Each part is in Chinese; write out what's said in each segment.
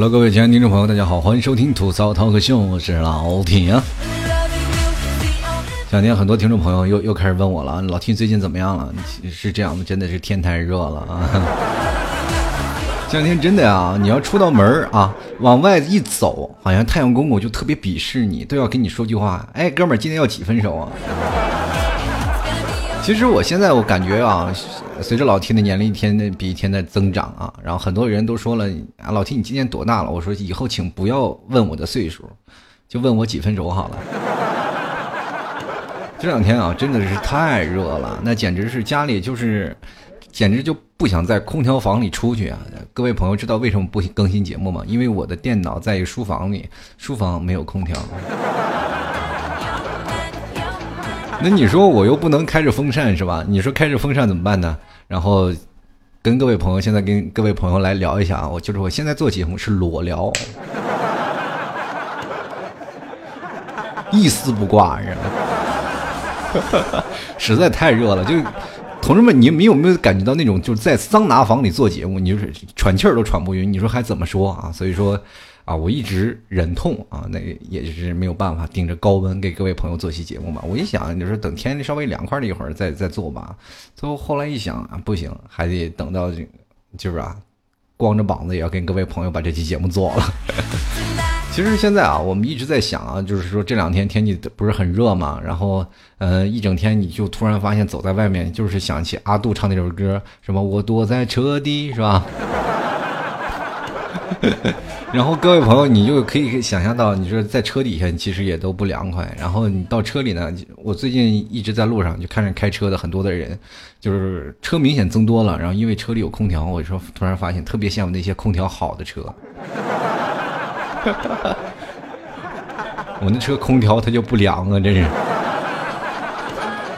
Hello，各位亲爱的听众朋友，大家好，欢迎收听吐槽涛哥秀，我是老铁。这两天很多听众朋友又又开始问我了，老 T 最近怎么样了？是这样的，真的是天太热了啊！这两天真的啊，你要出到门啊，往外一走，好像太阳公公就特别鄙视你，都要跟你说句话，哎，哥们儿，今天要几分熟啊？其实我现在我感觉啊，随着老 T 的年龄一天比一天的增长啊，然后很多人都说了啊，老 T 你今年多大了？我说以后请不要问我的岁数，就问我几分熟好了。这两天啊，真的是太热了，那简直是家里就是，简直就不想在空调房里出去啊！各位朋友知道为什么不更新节目吗？因为我的电脑在书房里，书房没有空调。那你说我又不能开着风扇是吧？你说开着风扇怎么办呢？然后跟各位朋友现在跟各位朋友来聊一下啊，我就是我现在做节目是裸聊，一丝不挂，实在太热了。就同志们，你们有没有感觉到那种就是在桑拿房里做节目，你就是喘气儿都喘不匀？你说还怎么说啊？所以说。啊，我一直忍痛啊，那也就是没有办法顶着高温给各位朋友做期节目嘛。我一想，就是等天稍微凉快了一会儿再再做吧。最后后来一想啊，不行，还得等到这，就是啊，光着膀子也要跟各位朋友把这期节目做了。其实现在啊，我们一直在想啊，就是说这两天天气不是很热嘛，然后嗯，一整天你就突然发现走在外面，就是想起阿杜唱那首歌，什么我躲在车底，是吧？然后各位朋友，你就可以想象到，你说在车底下，其实也都不凉快。然后你到车里呢，我最近一直在路上，就看着开车的很多的人，就是车明显增多了。然后因为车里有空调，我说突然发现特别羡慕那些空调好的车。我那车空调它就不凉啊，真是。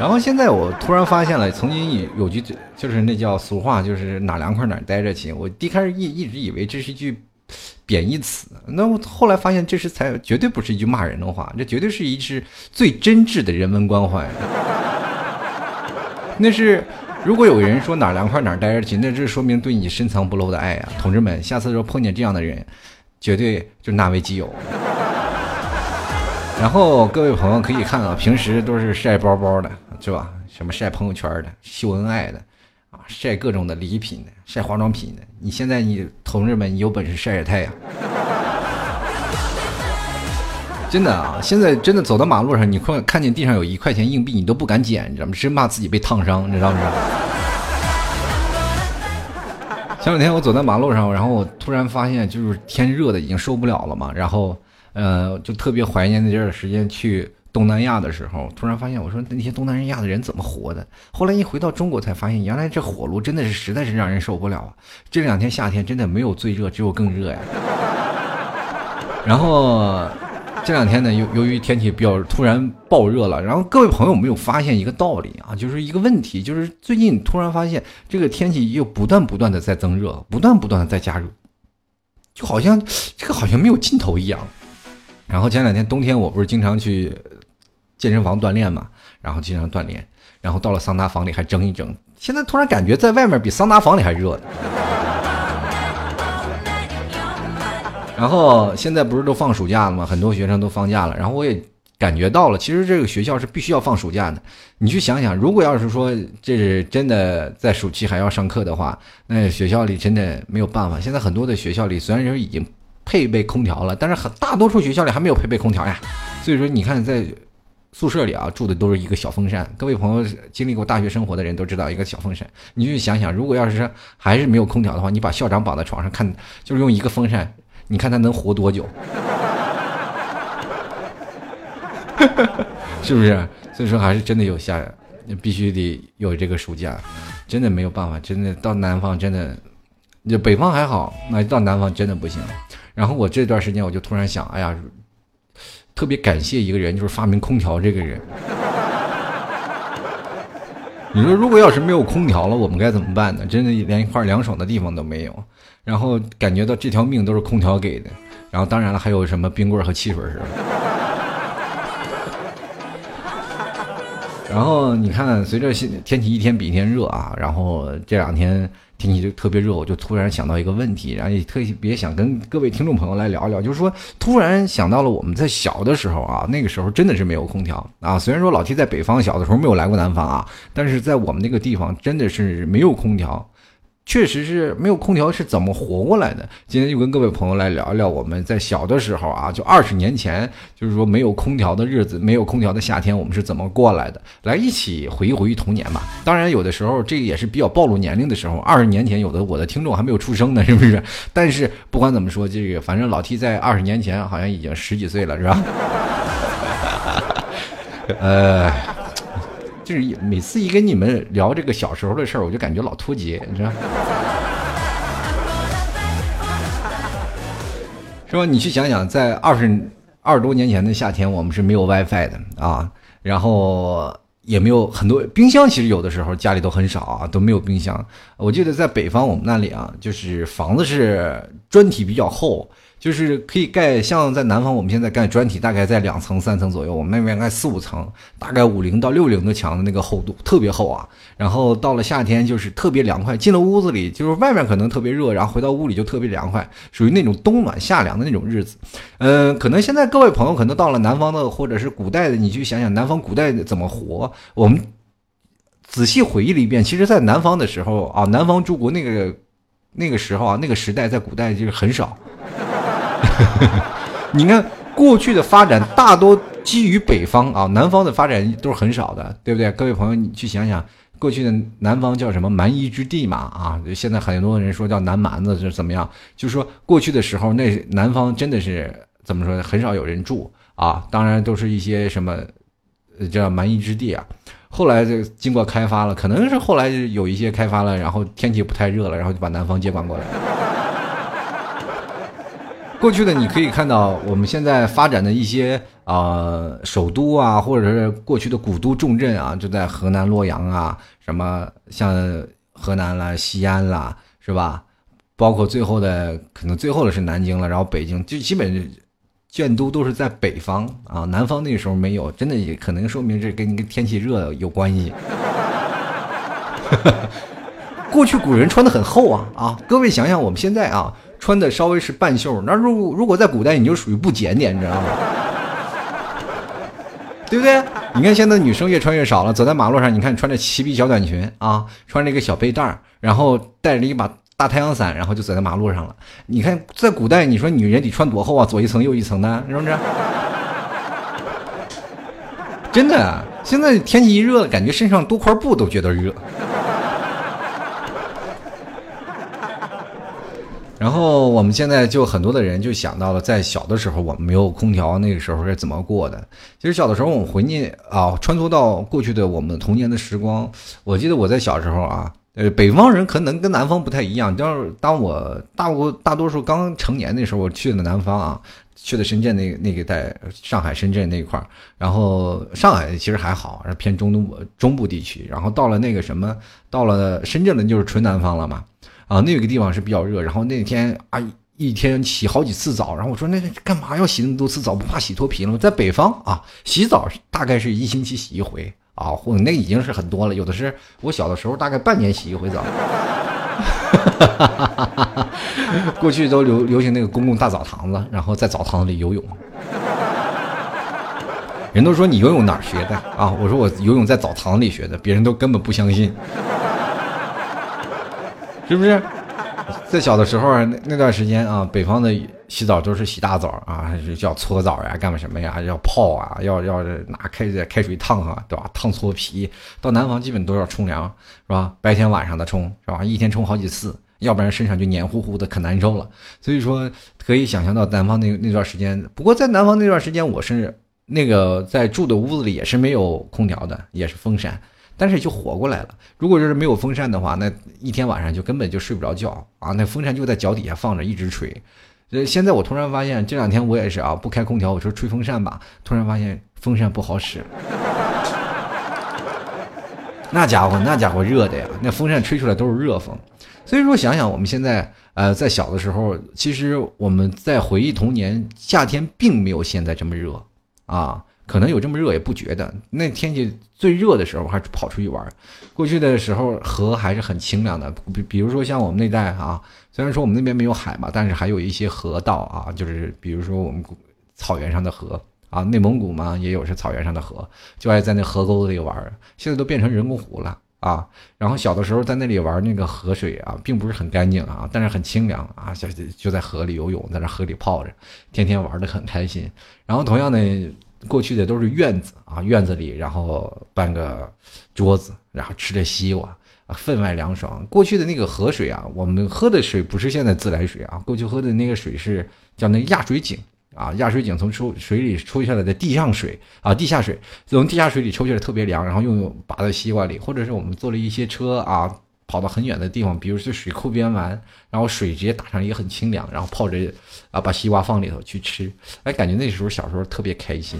然后现在我突然发现了，曾经有有句就是那叫俗话，就是哪凉快哪待着去。我一开始一一直以为这是一句。贬义词，那我后来发现这是才绝对不是一句骂人的话，这绝对是一句最真挚的人文关怀。那是如果有人说哪凉快哪待着去，那这说明对你深藏不露的爱啊，同志们，下次说碰见这样的人，绝对就纳为己有。然后各位朋友可以看啊，平时都是晒包包的，是吧？什么晒朋友圈的，秀恩爱的。啊，晒各种的礼品的，晒化妆品的。你现在你同志们，你有本事晒晒太阳。真的啊，现在真的走到马路上，你看看见地上有一块钱硬币，你都不敢捡，你知道吗？生怕自己被烫伤，你知道吗？前两天我走在马路上，然后我突然发现，就是天热的已经受不了了嘛，然后呃，就特别怀念那阵儿时间去。东南亚的时候，突然发现，我说那些东南亚的人怎么活的？后来一回到中国，才发现原来这火炉真的是实在是让人受不了啊！这两天夏天真的没有最热，只有更热呀。然后这两天呢，由由于天气比较突然暴热了，然后各位朋友没有发现一个道理啊，就是一个问题，就是最近突然发现这个天气又不断不断的在增热，不断不断的在加热，就好像这个好像没有尽头一样。然后前两天冬天，我不是经常去。健身房锻炼嘛，然后经常锻炼，然后到了桑拿房里还蒸一蒸。现在突然感觉在外面比桑拿房里还热呢。然后现在不是都放暑假了吗？很多学生都放假了，然后我也感觉到了，其实这个学校是必须要放暑假的。你去想想，如果要是说这是真的在暑期还要上课的话，那学校里真的没有办法。现在很多的学校里虽然说已经配备空调了，但是很大多数学校里还没有配备空调呀。所以说，你看在。宿舍里啊，住的都是一个小风扇。各位朋友经历过大学生活的人都知道，一个小风扇，你就想想，如果要是还是没有空调的话，你把校长绑在床上看，就是用一个风扇，你看他能活多久？是不是？所以说还是真的有夏，必须得有这个暑假，真的没有办法，真的到南方真的，就北方还好，那到南方真的不行。然后我这段时间我就突然想，哎呀。特别感谢一个人，就是发明空调这个人。你说，如果要是没有空调了，我们该怎么办呢？真的连一块凉爽的地方都没有，然后感觉到这条命都是空调给的。然后当然了，还有什么冰棍和汽水是吧？然后你看，随着天气一天比一天热啊，然后这两天天气就特别热，我就突然想到一个问题，然后也特别想跟各位听众朋友来聊一聊，就是说突然想到了我们在小的时候啊，那个时候真的是没有空调啊。虽然说老 T 在北方小的时候没有来过南方啊，但是在我们那个地方真的是没有空调。确实是没有空调是怎么活过来的？今天就跟各位朋友来聊一聊我们在小的时候啊，就二十年前，就是说没有空调的日子，没有空调的夏天，我们是怎么过来的？来一起回忆回忆童年吧。当然，有的时候这个也是比较暴露年龄的时候。二十年前，有的我的听众还没有出生呢，是不是？但是不管怎么说，这个反正老 T 在二十年前好像已经十几岁了，是吧？呃。是每次一跟你们聊这个小时候的事儿，我就感觉老脱节，你知道？是吧？你去想想，在二十二十多年前的夏天，我们是没有 WiFi 的啊，然后也没有很多冰箱，其实有的时候家里都很少啊，都没有冰箱。我记得在北方，我们那里啊，就是房子是砖体比较厚。就是可以盖，像在南方，我们现在盖砖体大概在两层、三层左右，我们那边盖四五层，大概五零到六零的墙的那个厚度特别厚啊。然后到了夏天就是特别凉快，进了屋子里就是外面可能特别热，然后回到屋里就特别凉快，属于那种冬暖夏凉的那种日子。嗯，可能现在各位朋友可能到了南方的或者是古代的，你去想想南方古代怎么活。我们仔细回忆了一遍，其实，在南方的时候啊，南方诸国那个那个时候啊，那个时代在古代就是很少。你看，过去的发展大多基于北方啊，南方的发展都是很少的，对不对？各位朋友，你去想想，过去的南方叫什么蛮夷之地嘛？啊，现在很多人说叫南蛮子是怎么样？就是说过去的时候，那南方真的是怎么说呢？很少有人住啊，当然都是一些什么叫蛮夷之地啊。后来就经过开发了，可能是后来有一些开发了，然后天气不太热了，然后就把南方接管过来。过去的你可以看到，我们现在发展的一些啊首都啊，或者是过去的古都重镇啊，就在河南洛阳啊，什么像河南啦、西安啦，是吧？包括最后的可能最后的是南京了，然后北京就基本建都都是在北方啊，南方那时候没有，真的也可能说明这跟你跟天气热有关系。过去古人穿的很厚啊啊，各位想想我们现在啊。穿的稍微是半袖，那如如果在古代，你就属于不检点，你知道吗？对不对？你看现在女生越穿越少了，走在马路上，你看穿着齐臂小短裙啊，穿着一个小背带然后带着一把大太阳伞，然后就走在马路上了。你看在古代，你说女人得穿多厚啊？左一层右一层的，是不是？真的，现在天气一热，感觉身上多块布都觉得热。然后我们现在就很多的人就想到了，在小的时候我们没有空调，那个时候是怎么过的？其实小的时候我们回念啊，穿梭到过去的我们童年的时光。我记得我在小时候啊，呃，北方人可能跟南方不太一样。当当我大多大多数刚成年那时候，我去的南方啊，去的深圳那那个带上海、深圳那一块儿。然后上海其实还好，是偏中东中部地区。然后到了那个什么，到了深圳的就是纯南方了嘛。啊，那个地方是比较热，然后那天啊，一天洗好几次澡，然后我说那干嘛要洗那么多次澡？不怕洗脱皮了吗？在北方啊，洗澡大概是一星期洗一回啊，或那已经是很多了。有的是我小的时候大概半年洗一回澡。过去都流流行那个公共大澡堂子，然后在澡堂子里游泳。人都说你游泳哪儿学的啊？我说我游泳在澡堂里学的，别人都根本不相信。是不是在小的时候那那段时间啊，北方的洗澡都是洗大澡啊，是叫搓澡呀，干嘛什么呀？要泡啊，要要拿开水开水烫啊，对吧？烫搓皮。到南方基本都要冲凉，是吧？白天晚上的冲，是吧？一天冲好几次，要不然身上就黏糊糊的，可难受了。所以说可以想象到南方那那段时间。不过在南方那段时间，我是那个在住的屋子里也是没有空调的，也是风扇。但是就活过来了。如果就是没有风扇的话，那一天晚上就根本就睡不着觉啊！那风扇就在脚底下放着，一直吹。呃，现在我突然发现，这两天我也是啊，不开空调，我说吹风扇吧，突然发现风扇不好使。那家伙，那家伙热的呀，那风扇吹出来都是热风。所以说，想想我们现在，呃，在小的时候，其实我们在回忆童年，夏天并没有现在这么热啊。可能有这么热也不觉得。那天气最热的时候，还跑出去玩。过去的时候河还是很清凉的，比比如说像我们那带啊，虽然说我们那边没有海嘛，但是还有一些河道啊，就是比如说我们草原上的河啊，内蒙古嘛也有是草原上的河，就爱在那河沟子里玩。现在都变成人工湖了。啊，然后小的时候在那里玩那个河水啊，并不是很干净啊，但是很清凉啊，就就在河里游泳，在那河里泡着，天天玩的很开心。然后同样的，过去的都是院子啊，院子里然后搬个桌子，然后吃着西瓜，分外凉爽。过去的那个河水啊，我们喝的水不是现在自来水啊，过去喝的那个水是叫那压水井。啊，压水井从抽水里抽下来的地上水啊，地下水从地下水里抽下来特别凉，然后用拔到西瓜里，或者是我们坐了一些车啊，跑到很远的地方，比如去水库边玩，然后水直接打上也很清凉，然后泡着啊，把西瓜放里头去吃，哎，感觉那时候小时候特别开心。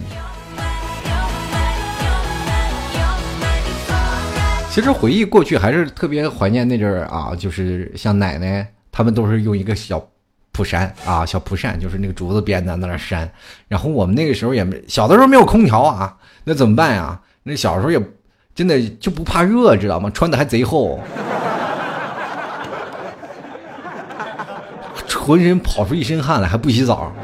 其实回忆过去还是特别怀念那阵儿啊，就是像奶奶他们都是用一个小。蒲扇啊，小蒲扇就是那个竹子编的，在那扇。然后我们那个时候也没小的时候没有空调啊，那怎么办呀？那小时候也真的就不怕热，知道吗？穿的还贼厚，浑身跑出一身汗来，还不洗澡。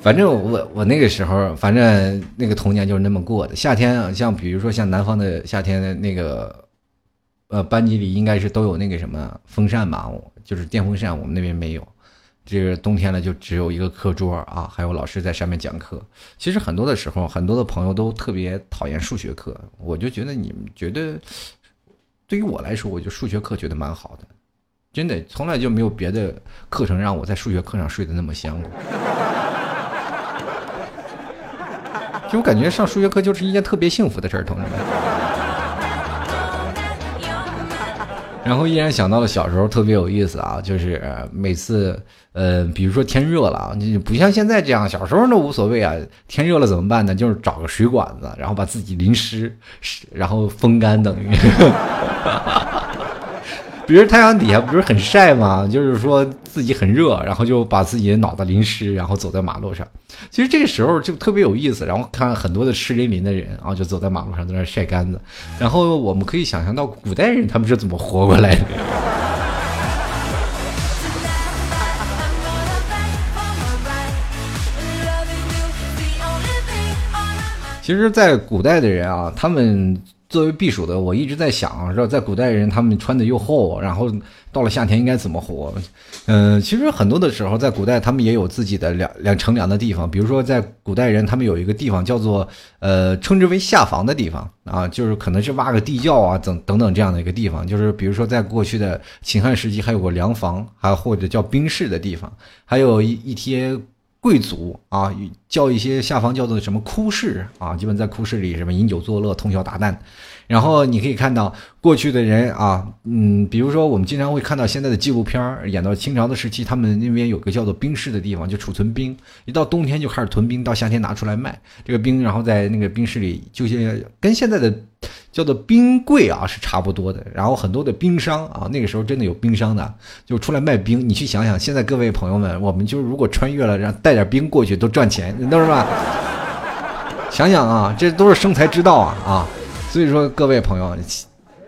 反正我我那个时候，反正那个童年就是那么过的。夏天像比如说像南方的夏天那个。呃，班级里应该是都有那个什么风扇吧，就是电风扇，我们那边没有。这个冬天了，就只有一个课桌啊，还有老师在上面讲课。其实很多的时候，很多的朋友都特别讨厌数学课，我就觉得你们觉得，对于我来说，我就数学课觉得蛮好的，真的，从来就没有别的课程让我在数学课上睡得那么香过。就我感觉上数学课就是一件特别幸福的事儿，同志们。然后依然想到了小时候特别有意思啊，就是每次，呃，比如说天热了啊，你不像现在这样，小时候那无所谓啊。天热了怎么办呢？就是找个水管子，然后把自己淋湿，然后风干等于。比如太阳底下不是很晒吗？就是说自己很热，然后就把自己的脑袋淋湿，然后走在马路上。其实这个时候就特别有意思。然后看很多的湿淋淋的人，然后就走在马路上在那晒干子。然后我们可以想象到古代人他们是怎么活过来的。其实，在古代的人啊，他们。作为避暑的，我一直在想，说？在古代人他们穿的又厚，然后到了夏天应该怎么活？嗯，其实很多的时候，在古代他们也有自己的凉凉乘凉的地方，比如说在古代人他们有一个地方叫做呃，称之为下房的地方啊，就是可能是挖个地窖啊，等等等这样的一个地方，就是比如说在过去的秦汉时期还有个凉房，还或者叫冰室的地方，还有一一些。贵族啊，叫一些下方叫做什么哭室啊，基本在哭室里什么饮酒作乐、通宵达旦。然后你可以看到过去的人啊，嗯，比如说我们经常会看到现在的纪录片，演到清朝的时期，他们那边有个叫做冰室的地方，就储存冰，一到冬天就开始囤冰，到夏天拿出来卖。这个冰，然后在那个冰室里，就像跟现在的。叫做冰柜啊，是差不多的。然后很多的冰商啊，那个时候真的有冰商的，就出来卖冰。你去想想，现在各位朋友们，我们就如果穿越了，让带点冰过去都赚钱，都是吧？想想啊，这都是生财之道啊啊！所以说，各位朋友，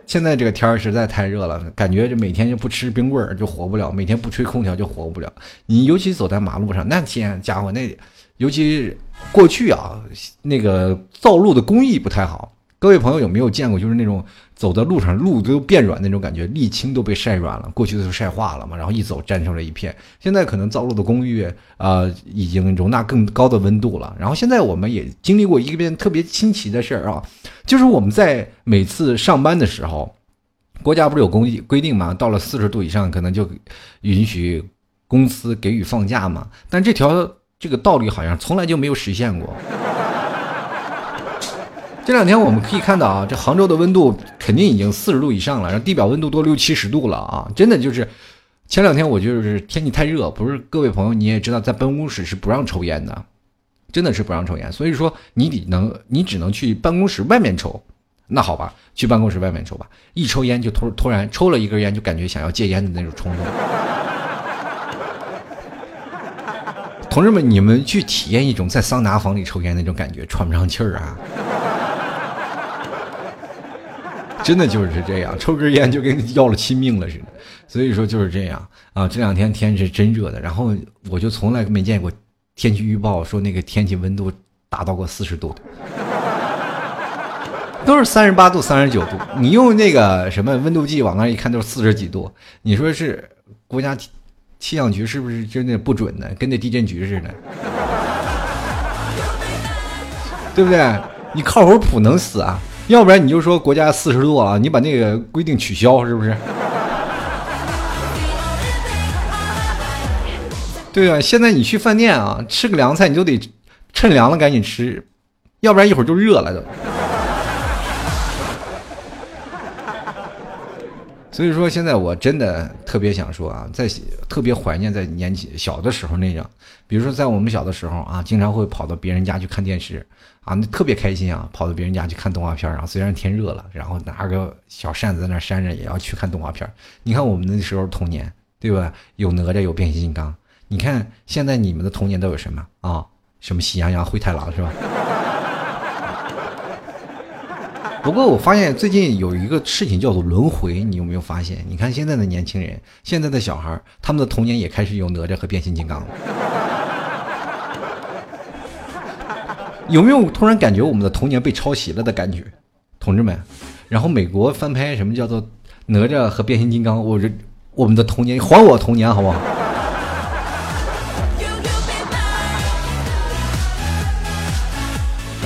现在这个天实在太热了，感觉就每天就不吃冰棍儿就活不了，每天不吹空调就活不了。你尤其走在马路上，那天家伙那，尤其过去啊，那个造路的工艺不太好。各位朋友有没有见过，就是那种走在路上路都变软那种感觉，沥青都被晒软了，过去的时候晒化了嘛，然后一走粘成了一片。现在可能造路的工艺啊，已经容纳更高的温度了。然后现在我们也经历过一遍特别新奇的事儿啊，就是我们在每次上班的时候，国家不是有规规定嘛，到了四十度以上可能就允许公司给予放假嘛，但这条这个道理好像从来就没有实现过。这两天我们可以看到啊，这杭州的温度肯定已经四十度以上了，然后地表温度都六七十度了啊！真的就是，前两天我就是天气太热，不是各位朋友你也知道，在办公室是不让抽烟的，真的是不让抽烟，所以说你得能，你只能去办公室外面抽。那好吧，去办公室外面抽吧，一抽烟就突突然抽了一根烟，就感觉想要戒烟的那种冲动。同志们，你们去体验一种在桑拿房里抽烟那种感觉，喘不上气儿啊！真的就是这样，抽根烟就跟要了亲命了似的。所以说就是这样啊，这两天天是真热的，然后我就从来没见过天气预报说那个天气温度达到过四十度的，都是三十八度、三十九度。你用那个什么温度计往那一看，都是四十几度。你说是国家气气象局是不是真的不准呢？跟那地震局似的，对不对？你靠会谱能死啊？要不然你就说国家四十度啊，你把那个规定取消，是不是？对啊，现在你去饭店啊，吃个凉菜，你都得趁凉了赶紧吃，要不然一会儿就热了都。所以说，现在我真的特别想说啊，在特别怀念在年纪小的时候那样，比如说在我们小的时候啊，经常会跑到别人家去看电视啊，那特别开心啊，跑到别人家去看动画片啊。虽然天热了，然后拿个小扇子在那扇着，也要去看动画片。你看我们那时候童年，对吧？有哪吒，有变形金刚。你看现在你们的童年都有什么啊？什么喜羊羊、灰太狼是吧？不过我发现最近有一个事情叫做轮回，你有没有发现？你看现在的年轻人，现在的小孩他们的童年也开始有哪吒和变形金刚了。有没有突然感觉我们的童年被抄袭了的感觉，同志们？然后美国翻拍什么叫做哪吒和变形金刚？我这我们的童年还我童年好不好？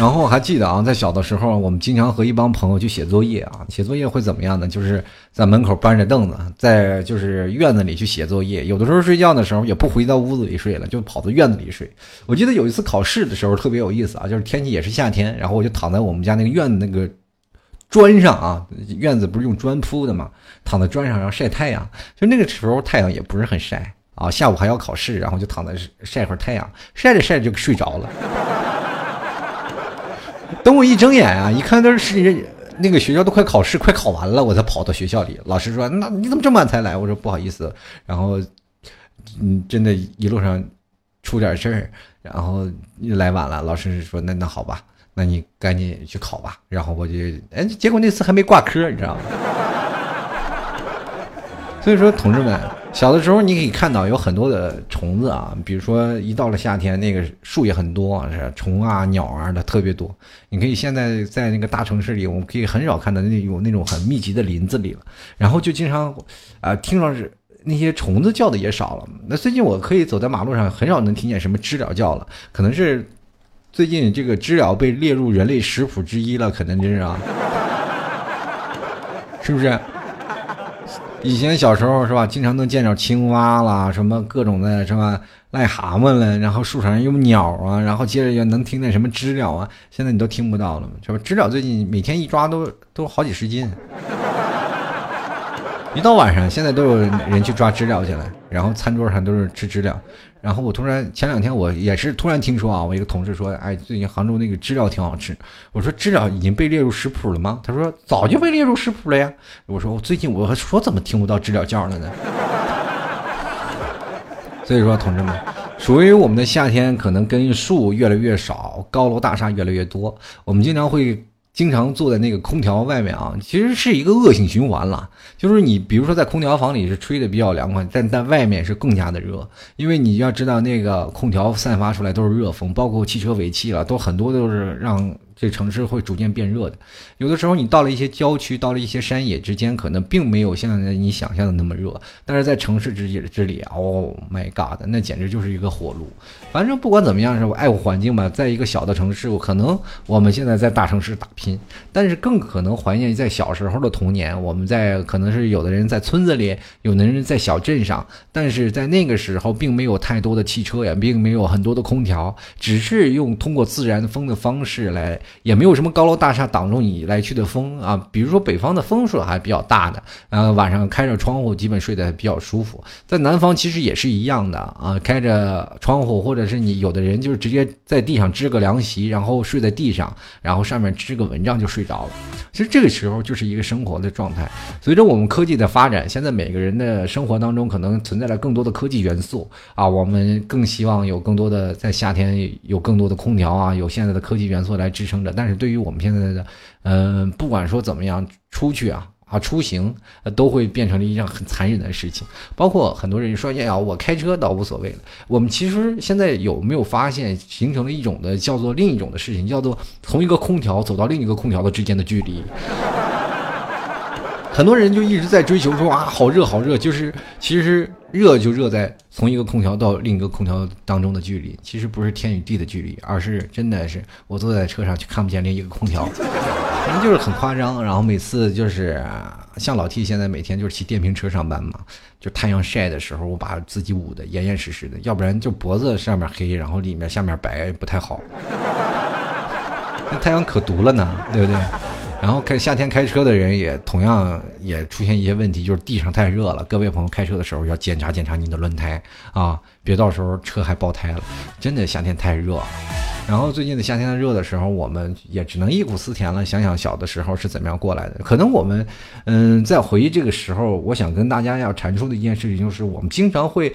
然后还记得啊，在小的时候，我们经常和一帮朋友去写作业啊。写作业会怎么样呢？就是在门口搬着凳子，在就是院子里去写作业。有的时候睡觉的时候也不回到屋子里睡了，就跑到院子里睡。我记得有一次考试的时候特别有意思啊，就是天气也是夏天，然后我就躺在我们家那个院子那个砖上啊，院子不是用砖铺的嘛，躺在砖上然后晒太阳。就那个时候太阳也不是很晒啊，下午还要考试，然后就躺在晒会儿太阳，晒着晒着就睡着了。等我一睁眼啊，一看都是那个学校都快考试，快考完了，我才跑到学校里。老师说：“那你怎么这么晚才来？”我说：“不好意思。”然后，嗯，真的，一路上出点事儿，然后来晚了。老师说：“那那好吧，那你赶紧去考吧。”然后我就，哎，结果那次还没挂科，你知道吗？所以说，同志们。小的时候，你可以看到有很多的虫子啊，比如说一到了夏天，那个树也很多，是虫啊、鸟啊的特别多。你可以现在在那个大城市里，我们可以很少看到那有那种很密集的林子里了。然后就经常啊，听到是那些虫子叫的也少了。那最近我可以走在马路上，很少能听见什么知了叫了，可能是最近这个知了被列入人类食谱之一了，可能真是啊，是不是？以前小时候是吧，经常能见着青蛙啦，什么各种的，什么？癞蛤蟆了，然后树上有鸟啊，然后接着又能听见什么知了啊，现在你都听不到了是吧？知了最近每天一抓都都好几十斤。一到晚上，现在都有人去抓知了去了，然后餐桌上都是吃知了。然后我突然前两天我也是突然听说啊，我一个同事说，哎，最近杭州那个知了挺好吃。我说知了已经被列入食谱了吗？他说早就被列入食谱了呀。我说我最近我说怎么听不到知了叫了呢？所以说同志们，属于我们的夏天可能跟树越来越少，高楼大厦越来越多，我们经常会。经常坐在那个空调外面啊，其实是一个恶性循环了。就是你，比如说在空调房里是吹的比较凉快，但但外面是更加的热，因为你要知道那个空调散发出来都是热风，包括汽车尾气了，都很多都是让。这城市会逐渐变热的，有的时候你到了一些郊区，到了一些山野之间，可能并没有像你想象的那么热，但是在城市之之里，Oh my God，那简直就是一个火炉。反正不管怎么样，是我爱护环境吧，在一个小的城市，我可能我们现在在大城市打拼，但是更可能怀念在小时候的童年。我们在可能是有的人在村子里，有的人在小镇上，但是在那个时候，并没有太多的汽车，也并没有很多的空调，只是用通过自然风的方式来。也没有什么高楼大厦挡住你来去的风啊。比如说北方的风是还比较大的，呃，晚上开着窗户，基本睡得比较舒服。在南方其实也是一样的啊，开着窗户，或者者是你有的人就是直接在地上支个凉席，然后睡在地上，然后上面支个蚊帐就睡着了。其实这个时候就是一个生活的状态。随着我们科技的发展，现在每个人的生活当中可能存在了更多的科技元素啊，我们更希望有更多的在夏天有更多的空调啊，有现在的科技元素来支撑着。但是对于我们现在的，嗯，不管说怎么样出去啊啊出行，都会变成了一件很残忍的事情。包括很多人说，哎呀，我开车倒无所谓了。我们其实现在有没有发现，形成了一种的叫做另一种的事情，叫做从一个空调走到另一个空调的之间的距离。很多人就一直在追求说啊，好热好热，就是其实热就热在从一个空调到另一个空调当中的距离，其实不是天与地的距离，而是真的是我坐在车上就看不见另一个空调，反正就是很夸张。然后每次就是像老 T 现在每天就是骑电瓶车上班嘛，就太阳晒的时候，我把自己捂得严严实实的，要不然就脖子上面黑，然后里面下面白不太好。那太阳可毒了呢，对不对？然后开夏天开车的人也同样也出现一些问题，就是地上太热了。各位朋友开车的时候要检查检查你的轮胎啊，别到时候车还爆胎了。真的夏天太热。然后最近的夏天热的时候，我们也只能忆苦思甜了。想想小的时候是怎么样过来的。可能我们嗯，在回忆这个时候，我想跟大家要阐述的一件事情就是，我们经常会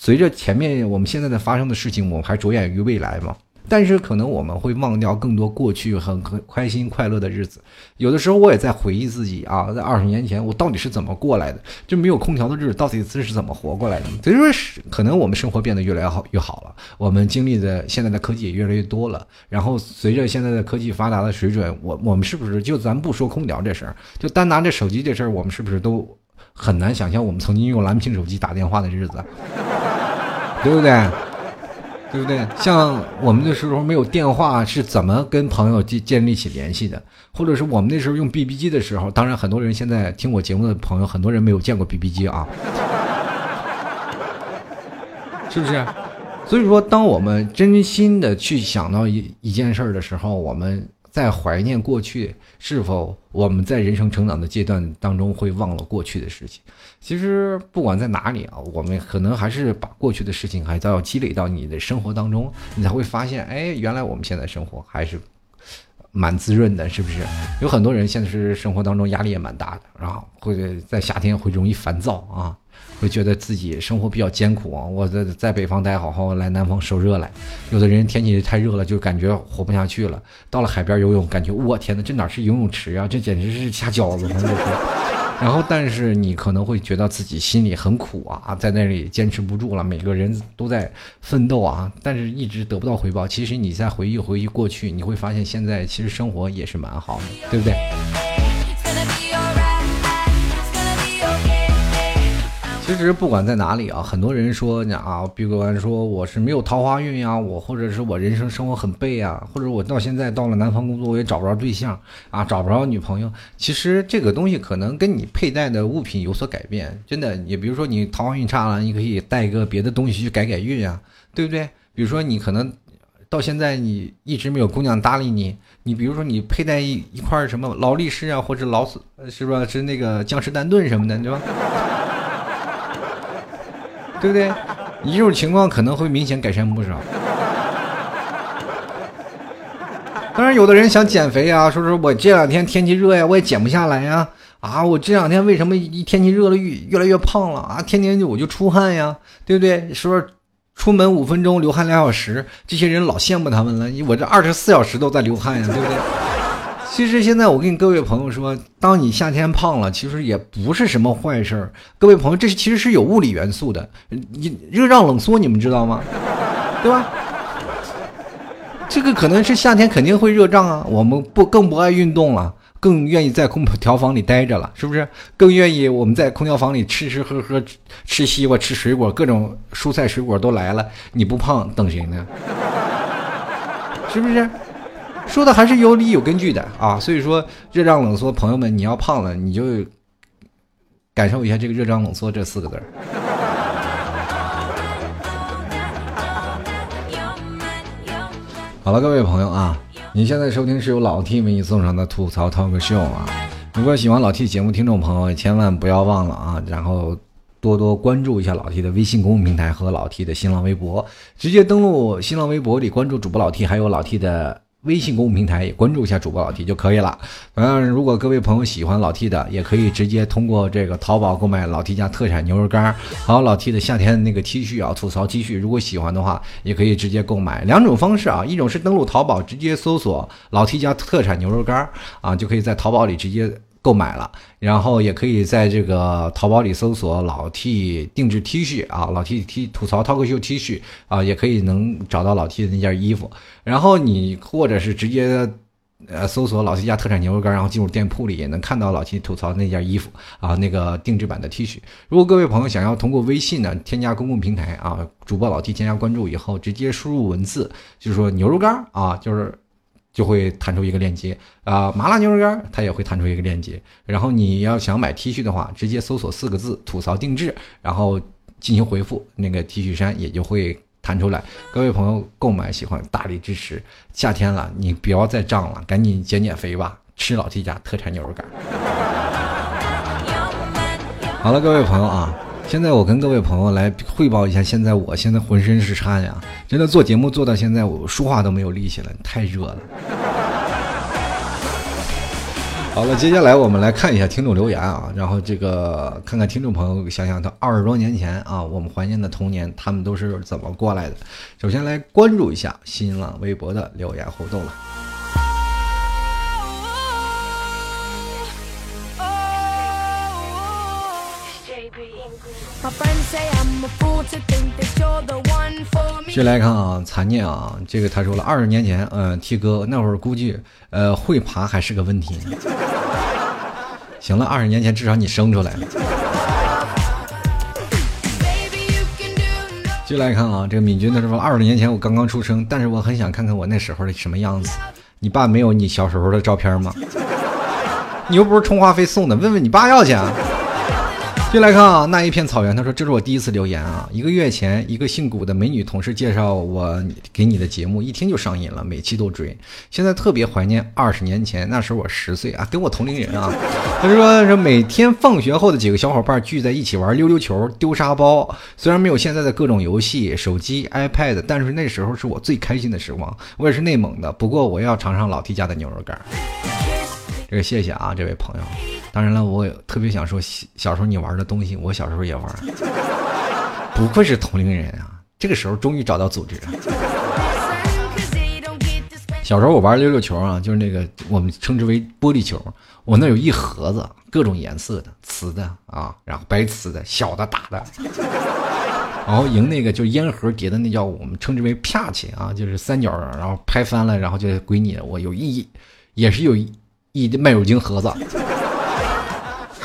随着前面我们现在的发生的事情，我们还着眼于未来嘛。但是可能我们会忘掉更多过去很很开心快乐的日子。有的时候我也在回忆自己啊，在二十年前我到底是怎么过来的？就没有空调的日子，到底这是怎么活过来的？所以说，可能我们生活变得越来越好越好了。我们经历的现在的科技也越来越多了。然后随着现在的科技发达的水准，我我们是不是就咱不说空调这事儿，就单拿这手机这事儿，我们是不是都很难想象我们曾经用蓝屏手机打电话的日子，对不对？对不对？像我们那时候没有电话，是怎么跟朋友建建立起联系的？或者是我们那时候用 BB 机的时候，当然很多人现在听我节目的朋友，很多人没有见过 BB 机啊，是不是？所以说，当我们真心的去想到一一件事的时候，我们。在怀念过去，是否我们在人生成长的阶段当中会忘了过去的事情？其实不管在哪里啊，我们可能还是把过去的事情还都要积累到你的生活当中，你才会发现，哎，原来我们现在生活还是蛮滋润的，是不是？有很多人现在是生活当中压力也蛮大的，然后会在夏天会容易烦躁啊。会觉得自己生活比较艰苦啊！我在在北方待好好，来南方受热来。有的人天气太热了，就感觉活不下去了。到了海边游泳，感觉我天哪，这哪是游泳池啊？这简直是下饺子！然后，但是你可能会觉得自己心里很苦啊，在那里坚持不住了。每个人都在奋斗啊，但是一直得不到回报。其实你再回忆回忆过去，你会发现现在其实生活也是蛮好的，对不对？其实不管在哪里啊，很多人说啊，比如说我是没有桃花运呀，我或者是我人生生活很背啊，或者我到现在到了南方工作，我也找不着对象啊，找不着女朋友。其实这个东西可能跟你佩戴的物品有所改变，真的。你比如说你桃花运差了，你可以带一个别的东西去改改运啊，对不对？比如说你可能到现在你一直没有姑娘搭理你，你比如说你佩戴一一块什么劳力士啊，或者劳斯是吧？是那个江诗丹顿什么的，对吧？对不对？你这种情况可能会明显改善不少。当然，有的人想减肥啊，说说我这两天天气热呀，我也减不下来呀。啊，我这两天为什么一天气热了越越来越胖了啊？天天就我就出汗呀，对不对？说出门五分钟流汗两小时，这些人老羡慕他们了。我这二十四小时都在流汗呀，对不对？其实现在我跟各位朋友说，当你夏天胖了，其实也不是什么坏事儿。各位朋友，这其实是有物理元素的，你热胀冷缩，你们知道吗？对吧？这个可能是夏天肯定会热胀啊。我们不更不爱运动了，更愿意在空调房里待着了，是不是？更愿意我们在空调房里吃吃喝喝，吃西瓜吃水果，各种蔬菜水果都来了。你不胖等谁呢？是不是？说的还是有理有根据的啊，所以说热胀冷缩，朋友们，你要胖了，你就感受一下这个热胀冷缩这四个字儿。好了，各位朋友啊，你现在收听是由老 T 为你送上的吐槽 talk show 啊！如果喜欢老 T 节目，听众朋友千万不要忘了啊，然后多多关注一下老 T 的微信公众平台和老 T 的新浪微博，直接登录新浪微博里关注主播老 T，还有老 T 的。微信公众平台也关注一下主播老 T 就可以了。嗯，如果各位朋友喜欢老 T 的，也可以直接通过这个淘宝购买老 T 家特产牛肉干，还有老 T 的夏天那个 T 恤啊，吐槽 T 恤。如果喜欢的话，也可以直接购买。两种方式啊，一种是登录淘宝直接搜索老 T 家特产牛肉干啊，就可以在淘宝里直接。购买了，然后也可以在这个淘宝里搜索老 T 定制 T 恤啊，老 T T 吐槽 talk show T 恤啊，也可以能找到老 T 的那件衣服。然后你或者是直接呃搜索老 T 家特产牛肉干，然后进入店铺里也能看到老 T 吐槽那件衣服啊，那个定制版的 T 恤。如果各位朋友想要通过微信呢添加公共平台啊，主播老 T 添加关注以后，直接输入文字，就是说牛肉干啊，就是。就会弹出一个链接啊，麻辣牛肉干它也会弹出一个链接。然后你要想买 T 恤的话，直接搜索四个字“吐槽定制”，然后进行回复，那个 T 恤衫也就会弹出来。各位朋友购买喜欢大力支持，夏天了你不要再胀了，赶紧减减肥吧，吃老 T 家特产牛肉干。好了，各位朋友啊。现在我跟各位朋友来汇报一下，现在我现在浑身是颤呀，真的做节目做到现在，我说话都没有力气了，太热了。好了，接下来我们来看一下听众留言啊，然后这个看看听众朋友想想他二十多年前啊，我们怀念的童年，他们都是怎么过来的。首先来关注一下新浪微博的留言互动了。继续来看啊，残念啊，这个他说了，二十年前，嗯，T 哥那会儿估计，呃，会爬还是个问题。行了，二十年前至少你生出来了。继续来看啊，这个敏君他说，二十年前我刚刚出生，但是我很想看看我那时候的什么样子。你爸没有你小时候的照片吗？你又不是充话费送的，问问你爸要去啊。就来看啊，那一片草原。他说：“这是我第一次留言啊。一个月前，一个姓古的美女同事介绍我给你的节目，一听就上瘾了，每期都追。现在特别怀念二十年前，那时候我十岁啊，跟我同龄人啊。他说是每天放学后的几个小伙伴聚在一起玩溜溜球、丢沙包。虽然没有现在的各种游戏、手机、iPad，但是那时候是我最开心的时光。我也是内蒙的，不过我要尝尝老 T 家的牛肉干。”这个谢谢啊，这位朋友。当然了，我特别想说，小时候你玩的东西，我小时候也玩。不愧是同龄人啊！这个时候终于找到组织了。小时候我玩溜溜球啊，就是那个我们称之为玻璃球。我那有一盒子，各种颜色的，瓷的啊，然后白瓷的，小的、大的。然后赢那个就烟盒叠的那叫我们称之为啪起啊，就是三角，然后拍翻了，然后就归你了。我有一，也是有一。一麦乳精盒子，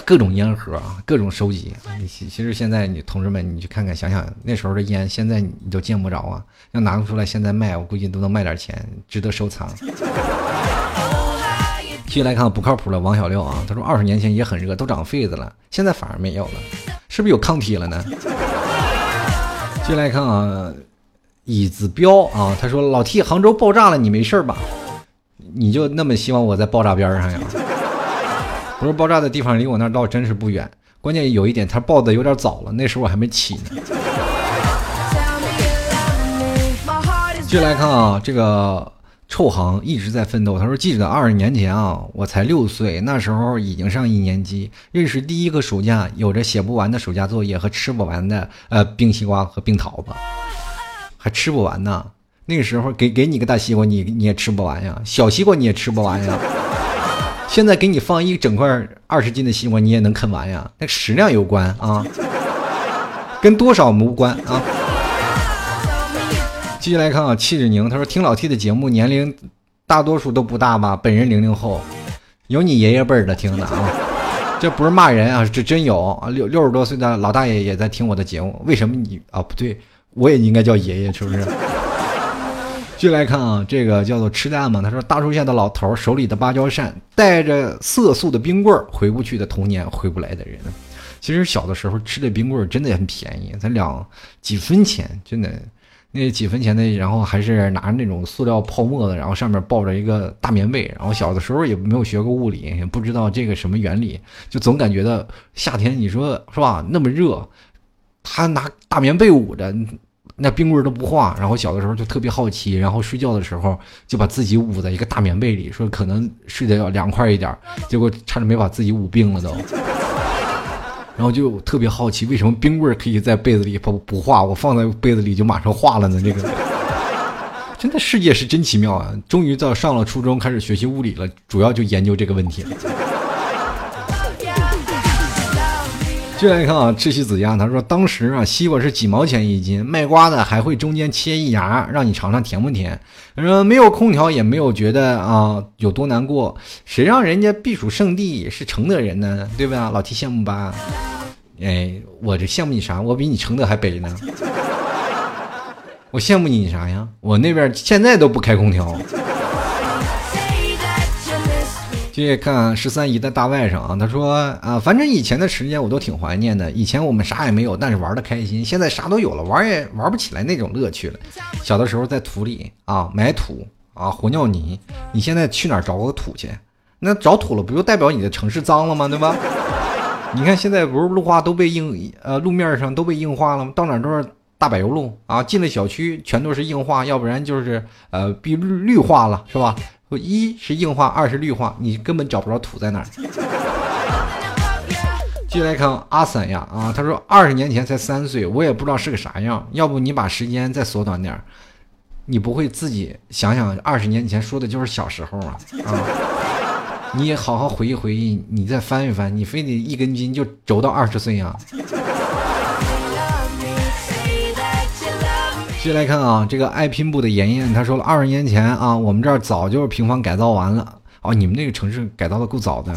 各种烟盒啊，各种收集。其其实现在你同志们，你去看看，想想那时候的烟，现在你都见不着啊。要拿出来现在卖，我估计都能卖点钱，值得收藏。继续来看不靠谱的王小六啊，他说二十年前也很热，都长痱子了，现在反而没有了，是不是有抗体了呢？继续来看啊，椅子标啊，他说老 T 杭州爆炸了，你没事吧？你就那么希望我在爆炸边上呀？不是爆炸的地方离我那倒真是不远，关键有一点，它爆的有点早了，那时候我还没起呢。继续来看啊，这个臭行一直在奋斗。他说：“记得二十年前啊，我才六岁，那时候已经上一年级，认识第一个暑假，有着写不完的暑假作业和吃不完的呃冰西瓜和冰桃子，还吃不完呢。”那个时候给给你个大西瓜，你你也吃不完呀，小西瓜你也吃不完呀。现在给你放一整块二十斤的西瓜，你也能啃完呀。那食量有关啊，跟多少无关啊。继续来看啊，气质宁他说听老 T 的节目，年龄大多数都不大吧？本人零零后，有你爷爷辈儿的听的啊，这不是骂人啊，这真有啊。六六十多岁的老大爷也在听我的节目，为什么你啊？不对，我也应该叫爷爷，是不是？继续来看啊，这个叫做吃蛋嘛。他说，大树下的老头手里的芭蕉扇，带着色素的冰棍儿，回不去的童年，回不来的人。其实小的时候吃的冰棍儿真的很便宜，才两几分钱，真的。那几分钱的，然后还是拿那种塑料泡沫的，然后上面抱着一个大棉被。然后小的时候也没有学过物理，也不知道这个什么原理，就总感觉到夏天，你说是吧？那么热，他拿大棉被捂着，那冰棍都不化。然后小的时候就特别好奇，然后睡觉的时候就把自己捂在一个大棉被里，说可能睡得要凉快一点，结果差点没把自己捂病了都。然后就特别好奇，为什么冰棍可以在被子里不不化，我放在被子里就马上化了呢？这个 真的世界是真奇妙啊！终于到上了初中开始学习物理了，主要就研究这个问题了。接下来看啊，赤西子亚他说，当时啊，西瓜是几毛钱一斤，卖瓜的还会中间切一牙，让你尝尝甜不甜。他说没有空调，也没有觉得啊有多难过，谁让人家避暑胜地是承德人呢？对吧？老提羡慕吧？哎，我这羡慕你啥？我比你承德还北呢。我羡慕你啥呀？我那边现在都不开空调。继续看十三姨的大外甥啊，他说啊，反正以前的时间我都挺怀念的。以前我们啥也没有，但是玩的开心。现在啥都有了，玩也玩不起来那种乐趣了。小的时候在土里啊埋土啊和尿泥，你现在去哪儿找个土去？那找土了，不就代表你的城市脏了吗？对吧？你看现在不是路化都被硬呃路面上都被硬化了吗？到哪都是大柏油路啊，进了小区全都是硬化，要不然就是呃被绿化了，是吧？一是硬化，二是绿化，你根本找不着土在哪儿。继续来看阿三呀，啊，他说二十年前才三岁，我也不知道是个啥样。要不你把时间再缩短点儿，你不会自己想想二十年前说的就是小时候啊？啊，你也好好回忆回忆，你再翻一翻，你非得一根筋就轴到二十岁呀？接下来看啊，这个爱拼布的妍妍，他说了，二十年前啊，我们这儿早就是平房改造完了哦，你们那个城市改造的够早的。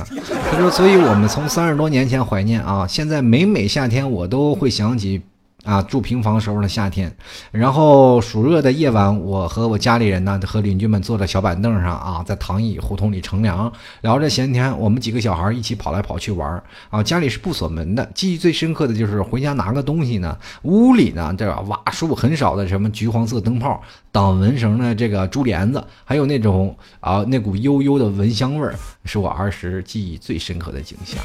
他说，所以我们从三十多年前怀念啊，现在每每夏天我都会想起。啊，住平房时候的夏天，然后暑热的夜晚，我和我家里人呢，和邻居们坐在小板凳上啊，在躺椅胡同里乘凉，聊着闲天。我们几个小孩一起跑来跑去玩啊，家里是不锁门的。记忆最深刻的就是回家拿个东西呢，屋里呢这瓦数很少的什么橘黄色灯泡，挡蚊绳的这个珠帘子，还有那种啊那股悠悠的蚊香味儿，是我儿时记忆最深刻的景象。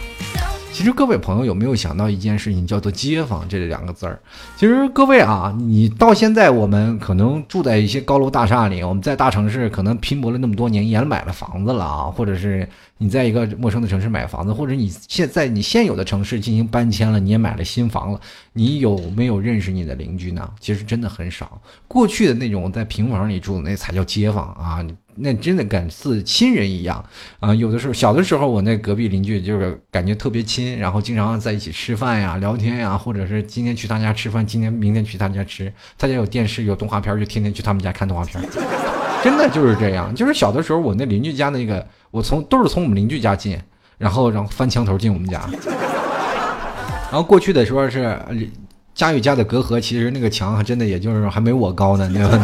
其实各位朋友有没有想到一件事情，叫做街坊这两个字儿？其实各位啊，你到现在我们可能住在一些高楼大厦里，我们在大城市可能拼搏了那么多年，也买了房子了啊，或者是你在一个陌生的城市买房子，或者你现在你现有的城市进行搬迁了，你也买了新房了，你有没有认识你的邻居呢？其实真的很少。过去的那种在平房里住的那才叫街坊啊。那真的感似亲人一样啊！有的时候小的时候，我那隔壁邻居就是感觉特别亲，然后经常在一起吃饭呀、聊天呀，或者是今天去他家吃饭，今天明天去他家吃。他家有电视有动画片，就天天去他们家看动画片。真的就是这样，就是小的时候，我那邻居家那个，我从都是从我们邻居家进，然后然后翻墙头进我们家。然后过去的时候是。家与家的隔阂，其实那个墙还真的也就是还没我高呢。那个，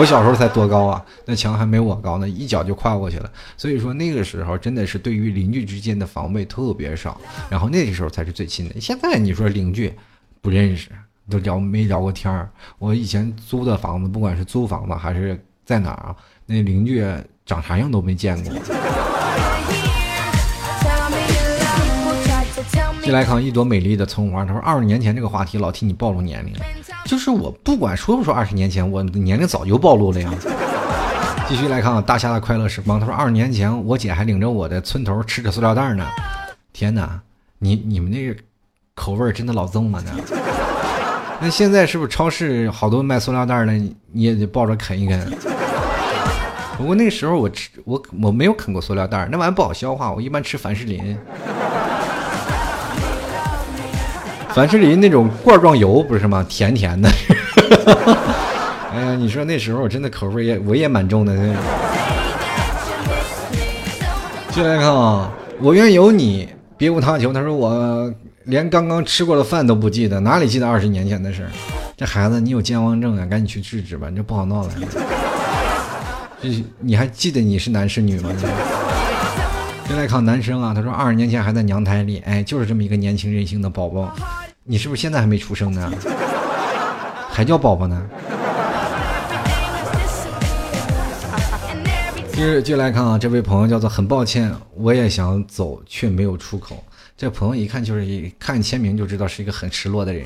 我小时候才多高啊？那墙还没我高呢，一脚就跨过去了。所以说那个时候真的是对于邻居之间的防备特别少，然后那个时候才是最亲的。现在你说邻居不认识，都聊没聊过天儿。我以前租的房子，不管是租房子还是在哪儿，那邻居长啥样都没见过。进来看一朵美丽的葱花，他说二十年前这个话题老替你暴露年龄，就是我不管说不说二十年前，我年龄早就暴露了呀。继续来看大虾的快乐时光，他说二十年前我姐还领着我的村头吃着塑料袋呢。天哪，你你们那个口味真的老重了呢。那现在是不是超市好多卖塑料袋的，你也得抱着啃一啃？不过那时候我吃我我没有啃过塑料袋，那玩意不好消化，我一般吃凡士林。凡士林那种罐装油不是吗？甜甜的。哎呀，你说那时候我真的口味也我也蛮重的。进来看啊，我愿有你，别无他求。他说我连刚刚吃过的饭都不记得，哪里记得二十年前的事？这孩子，你有健忘症啊，赶紧去治治吧，你这不好闹了。这你还记得你是男是女吗？进来看男生啊，他说二十年前还在娘胎里，哎，就是这么一个年轻任性的宝宝。你是不是现在还没出生呢？还叫宝宝呢？就是就来看啊这位朋友叫做很抱歉我也想走却没有出口。这朋友一看就是一看签名就知道是一个很失落的人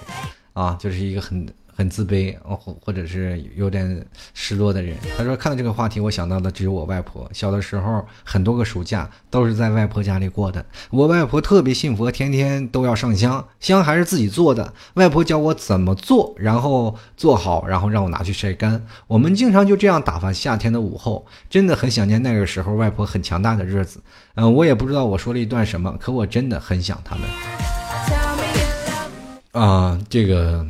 啊就是一个很很自卑，或或者是有点失落的人。他说：“看到这个话题，我想到的只有我外婆。小的时候，很多个暑假都是在外婆家里过的。我外婆特别信佛，天天都要上香，香还是自己做的。外婆教我怎么做，然后做好，然后让我拿去晒干。我们经常就这样打发夏天的午后。真的很想念那个时候外婆很强大的日子。嗯，我也不知道我说了一段什么，可我真的很想他们。啊，这个。”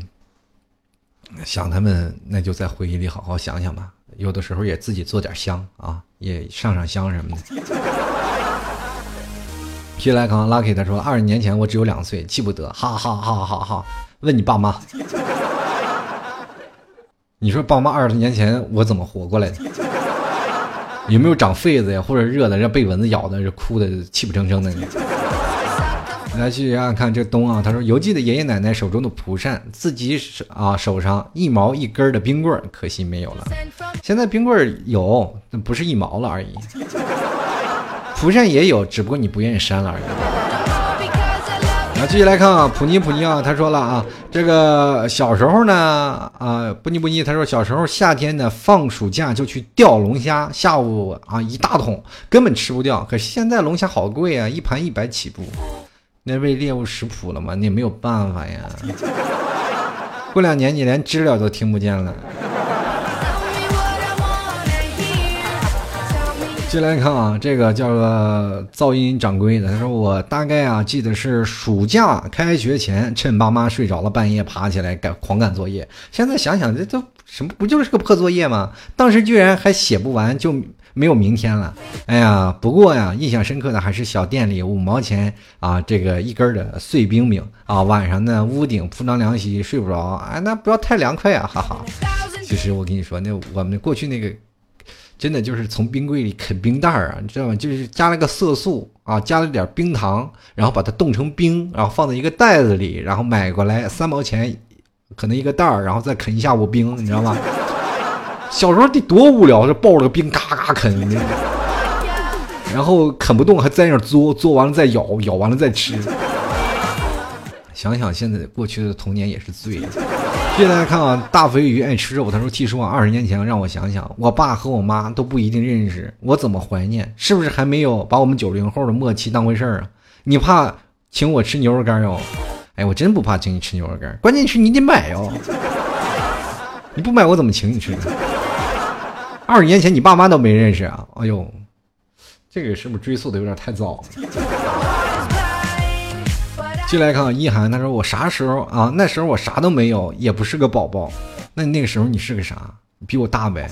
想他们，那就在回忆里好好想想吧。有的时候也自己做点香啊，也上上香什么的。皮莱康 Lucky 他说：“二十年前我只有两岁，记不得。”哈哈哈哈哈！问你爸妈，你说爸妈二十年前我怎么活过来的？有没有长痱子呀，或者热的让被蚊子咬的，哭的泣不成声的？来去看看这东啊，他说邮寄的爷爷奶奶手中的蒲扇，自己手啊手上一毛一根的冰棍可惜没有了。现在冰棍有，那不是一毛了而已。蒲扇也有，只不过你不愿意扇了而已。啊继续来看啊，普尼普尼啊，他说了啊，这个小时候呢啊，不尼不尼，他说小时候夏天呢放暑假就去钓龙虾，下午啊一大桶根本吃不掉。可是现在龙虾好贵啊，一盘一百起步。那被猎物食谱了吗？你没有办法呀。过两年你连知了都听不见了。进来看啊，这个叫做噪音掌柜的，他说我大概啊记得是暑假开学前，趁爸妈睡着了，半夜爬起来赶狂赶作业。现在想想，这都什么不就是个破作业吗？当时居然还写不完就。没有明天了，哎呀！不过呀，印象深刻的还是小店里五毛钱啊，这个一根的碎冰冰啊。晚上呢，屋顶铺张凉席，睡不着，哎，那不要太凉快啊，哈哈。其实我跟你说，那我们过去那个，真的就是从冰柜里啃冰袋儿啊，你知道吗？就是加了个色素啊，加了点冰糖，然后把它冻成冰，然后放在一个袋子里，然后买过来三毛钱，可能一个袋儿，然后再啃一下午冰，你知道吗？小时候得多无聊，就抱着个冰嘎嘎啃，然后啃不动还在那嘬，嘬完了再咬，咬完了再吃。想想现在过去的童年也是醉。接下来看啊，大肥鱼爱吃肉，他说：“其实我二十年前让我想想，我爸和我妈都不一定认识，我怎么怀念？是不是还没有把我们九零后的默契当回事儿啊？你怕请我吃牛肉干哟？哎，我真不怕请你吃牛肉干，关键是你得买哟。你不买我怎么请你吃？”二十年前你爸妈都没认识啊！哎呦，这个是不是追溯的有点太早了？进来看看一涵，他说我啥时候啊？那时候我啥都没有，也不是个宝宝。那你那个时候你是个啥？比我大呗。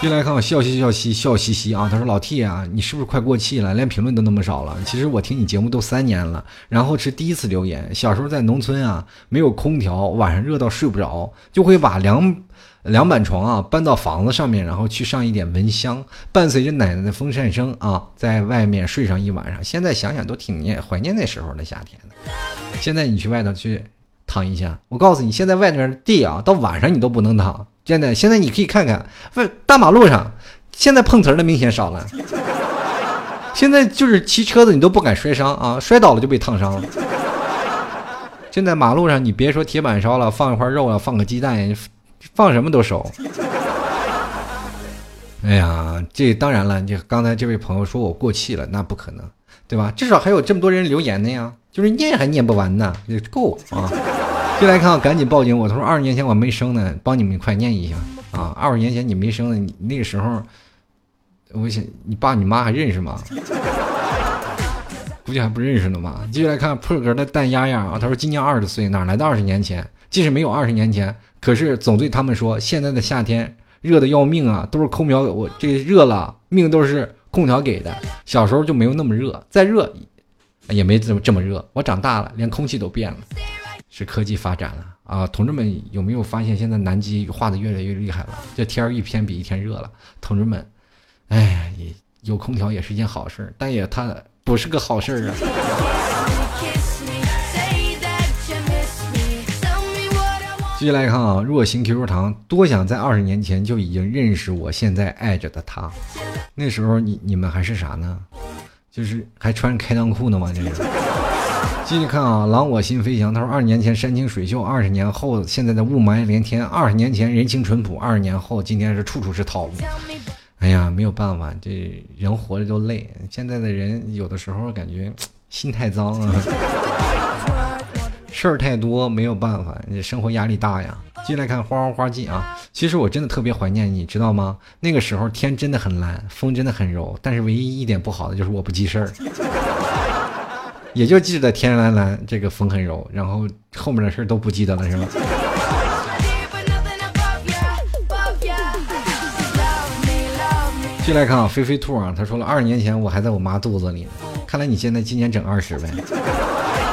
进来看我笑嘻笑嘻笑嘻嘻啊！他说老 T 啊，你是不是快过气了？连评论都那么少了。其实我听你节目都三年了，然后是第一次留言。小时候在农村啊，没有空调，晚上热到睡不着，就会把凉。凉板床啊，搬到房子上面，然后去上一点蚊香，伴随着奶奶的风扇声啊，在外面睡上一晚上。现在想想都挺念怀念那时候的夏天的。现在你去外头去躺一下，我告诉你，现在外面的地啊，到晚上你都不能躺。现在现在你可以看看，外大马路上，现在碰瓷的明显少了。现在就是骑车子你都不敢摔伤啊，摔倒了就被烫伤了。现在马路上你别说铁板烧了，放一块肉啊，放个鸡蛋。放什么都熟。哎呀，这当然了，你刚才这位朋友说我过气了，那不可能，对吧？至少还有这么多人留言呢呀，就是念还念不完呢，也够啊。进来看，赶紧报警！我说二十年前我没生呢，帮你们快念一下啊。二十年前你没生呢，你那个时候，我想你爸你妈还认识吗？估计还不认识呢吧。继续来看破格的蛋丫丫啊，他说今年二十岁，哪来的二十年前？即使没有二十年前。可是总对他们说，现在的夏天热的要命啊，都是空调，我这热了，命都是空调给的。小时候就没有那么热，再热也没这么这么热。我长大了，连空气都变了，是科技发展了啊！同志们有没有发现，现在南极化的越来越厉害了？这天儿一天比一天热了。同志们，哎，有空调也是一件好事，但也它不是个好事啊。继续来看啊，若星 QQ 糖，多想在二十年前就已经认识我现在爱着的他。那时候你你们还是啥呢？就是还穿着开裆裤呢吗？这是。继续看啊，狼我心飞翔。他说，二十年前山清水秀，二十年后现在的雾霾连天。二十年前人情淳朴，二十年后今天是处处是套路。哎呀，没有办法，这人活着就累。现在的人有的时候感觉心太脏啊，事儿太多，没有办法，你生活压力大呀。进来看花花花季啊，其实我真的特别怀念你，知道吗？那个时候天真的很蓝，风真的很柔，但是唯一一点不好的就是我不记事儿，也就记得天蓝蓝，这个风很柔，然后后面的事儿都不记得了，是吧？进来看啊，飞飞兔啊，他说了，二十年前我还在我妈肚子里，看来你现在今年整二十呗。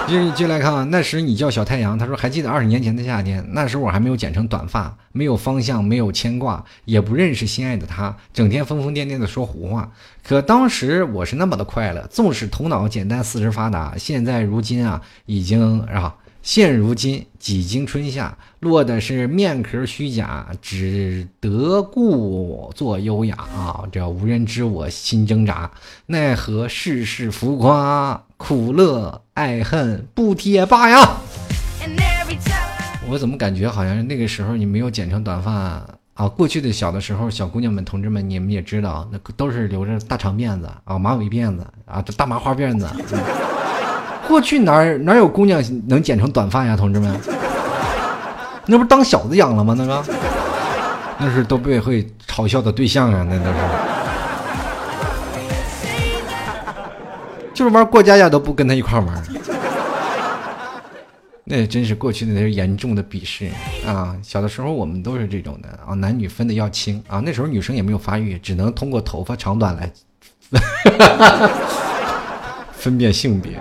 继继续来看啊，那时你叫小太阳，他说还记得二十年前的夏天，那时我还没有剪成短发，没有方向，没有牵挂，也不认识心爱的他，整天疯疯癫癫的说胡话。可当时我是那么的快乐，纵使头脑简单，四肢发达，现在如今啊，已经啊。现如今几经春夏，落的是面壳虚假，只得故作优雅啊！这无人知我心挣扎，奈何世事浮夸，苦乐爱恨不贴罢呀！我怎么感觉好像那个时候你没有剪成短发啊？过去的小的时候，小姑娘们、同志们，你们也知道，那都是留着大长辫子啊，马尾辫子啊，这大麻花辫子。过去哪哪有姑娘能剪成短发呀，同志们？那不当小子养了吗？那个，那是都被会嘲笑的对象啊，那都是。就是玩过家家都不跟他一块玩，那真是过去的那是严重的鄙视啊！小的时候我们都是这种的啊，男女分的要清啊，那时候女生也没有发育，只能通过头发长短来 分辨性别。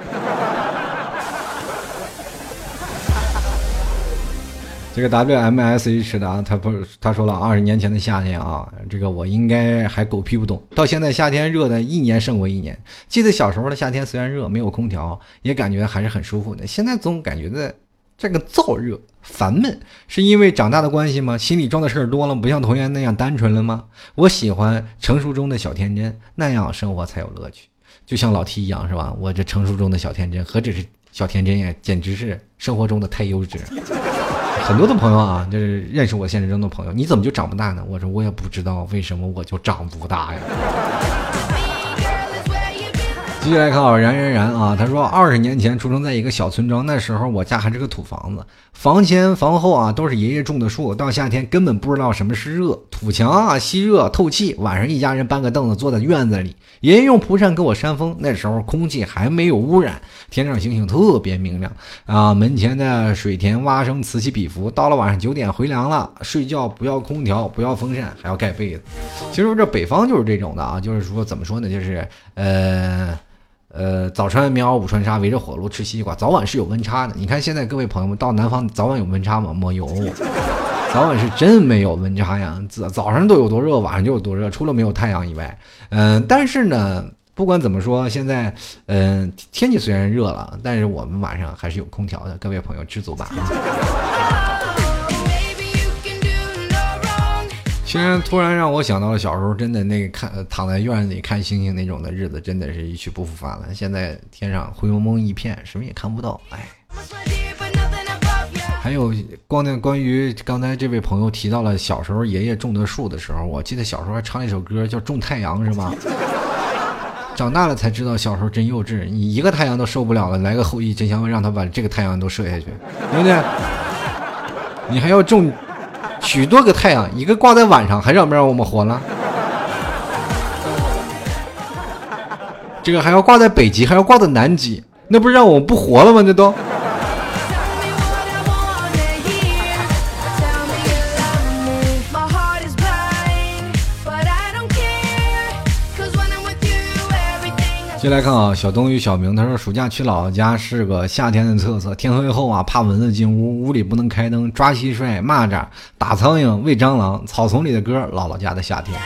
这个 W M S H 的啊，他不，他说了，二十年前的夏天啊，这个我应该还狗屁不懂。到现在夏天热的一年胜过一年。记得小时候的夏天虽然热，没有空调，也感觉还是很舒服的。现在总感觉在这个燥热、烦闷，是因为长大的关系吗？心里装的事儿多了，不像童年那样单纯了吗？我喜欢成熟中的小天真，那样生活才有乐趣。就像老 T 一样，是吧？我这成熟中的小天真，何止是小天真呀，简直是生活中的太优质。很多的朋友啊，就是认识我现实中的朋友，你怎么就长不大呢？我说我也不知道为什么我就长不大呀。继续来看啊，然然然啊，他说二十年前出生在一个小村庄，那时候我家还是个土房子，房前房后啊都是爷爷种的树，到夏天根本不知道什么是热，土墙啊吸热透气，晚上一家人搬个凳子坐在院子里，爷爷用蒲扇给我扇风，那时候空气还没有污染，天上星星特别明亮啊，门前的水田蛙声此起彼伏，到了晚上九点回凉了，睡觉不要空调，不要风扇，还要盖被子。其实这北方就是这种的啊，就是说怎么说呢，就是呃。呃，早穿棉袄，午穿纱，围着火炉吃西瓜，早晚是有温差的。你看现在各位朋友们到南方，早晚有温差吗？没有，早晚是真没有温差呀。早早上都有多热，晚上就有多热，除了没有太阳以外。嗯，但是呢，不管怎么说，现在嗯天气虽然热了，但是我们晚上还是有空调的。各位朋友知足吧。虽然突然让我想到了小时候，真的那个看躺在院子里看星星那种的日子，真的是一去不复返了。现在天上灰蒙蒙一片，什么也看不到，哎。还有光那关于刚才这位朋友提到了小时候爷爷种的树的时候，我记得小时候还唱一首歌叫《种太阳》，是吧？长大了才知道小时候真幼稚，你一个太阳都受不了了，来个后羿真想让他把这个太阳都射下去，对不对？你还要种？许多个太阳，一个挂在晚上，还让不让我们活了？这个还要挂在北极，还要挂在南极，那不是让我们不活了吗？那都。先来看啊，小东与小明，他说暑假去姥姥家是个夏天的特色。天黑后啊，怕蚊子进屋，屋里不能开灯，抓蟋蟀、蚂蚱、打苍蝇、喂蟑螂。草丛里的歌，姥姥家的夏天。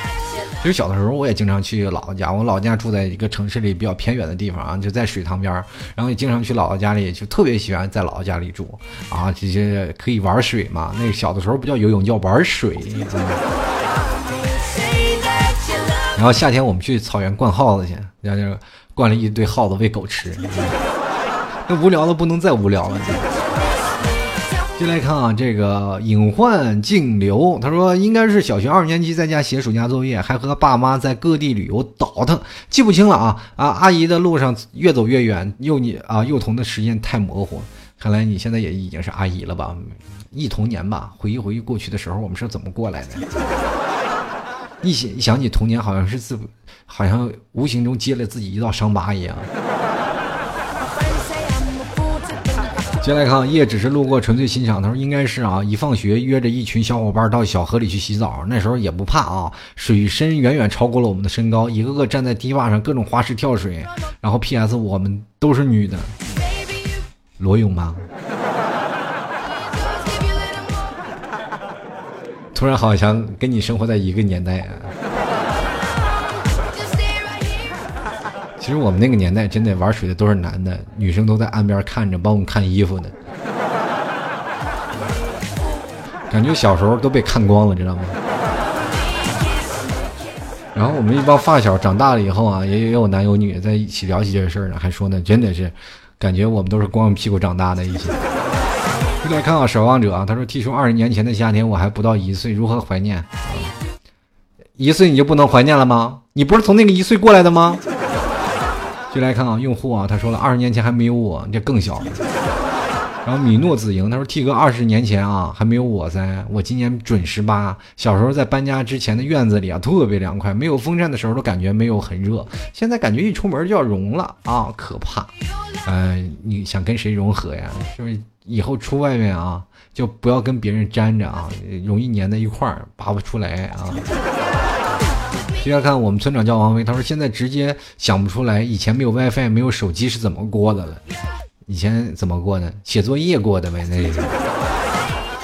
其实小的时候我也经常去姥姥家，我老家住在一个城市里比较偏远的地方啊，就在水塘边儿然后也经常去姥姥家里，就特别喜欢在姥姥家里住啊，这些可以玩水嘛。那小的时候不叫游泳，叫玩水。然后夏天我们去草原灌耗子去，然后灌了一堆耗子喂狗吃，那无聊的不能再无聊了。进来看啊，这个隐患静流，他说应该是小学二年级在家写暑假作业，还和爸妈在各地旅游倒腾，记不清了啊啊！阿姨的路上越走越远，幼你啊幼童的时间太模糊，看来你现在也已经是阿姨了吧？忆童年吧，回忆回忆过去的时候，我们是怎么过来的？一想一想起童年，好像是自，好像无形中接了自己一道伤疤一样。接来看，叶只是路过，纯粹欣赏。他说应该是啊，一放学约着一群小伙伴到小河里去洗澡，那时候也不怕啊，水深远远超过了我们的身高，一个个站在堤坝上各种花式跳水。然后 P.S. 我们都是女的，裸泳吗？突然好像跟你生活在一个年代啊。其实我们那个年代真的玩水的都是男的，女生都在岸边看着，帮我们看衣服呢。感觉小时候都被看光了，知道吗？然后我们一帮发小长大了以后啊，也也有男有女在一起聊起这事儿呢，还说呢，真的是感觉我们都是光着屁股长大的一起。来看啊，守望者啊，他说：“听说二十年前的夏天，我还不到一岁，如何怀念？一岁你就不能怀念了吗？你不是从那个一岁过来的吗？” 就来看啊，用户啊，他说了，二十年前还没有我，这更小。然后米诺子莹他说，T 哥二十年前啊还没有我噻，我今年准十八。小时候在搬家之前的院子里啊，特别凉快，没有风扇的时候都感觉没有很热，现在感觉一出门就要融了啊，可怕。嗯，你想跟谁融合呀？是不是以后出外面啊，就不要跟别人粘着啊，容易粘在一块儿，拔不出来啊。接下来看我们村长叫王威，他说现在直接想不出来以前没有 WiFi 没有手机是怎么过的了，以前怎么过的？写作业过的呗，那是。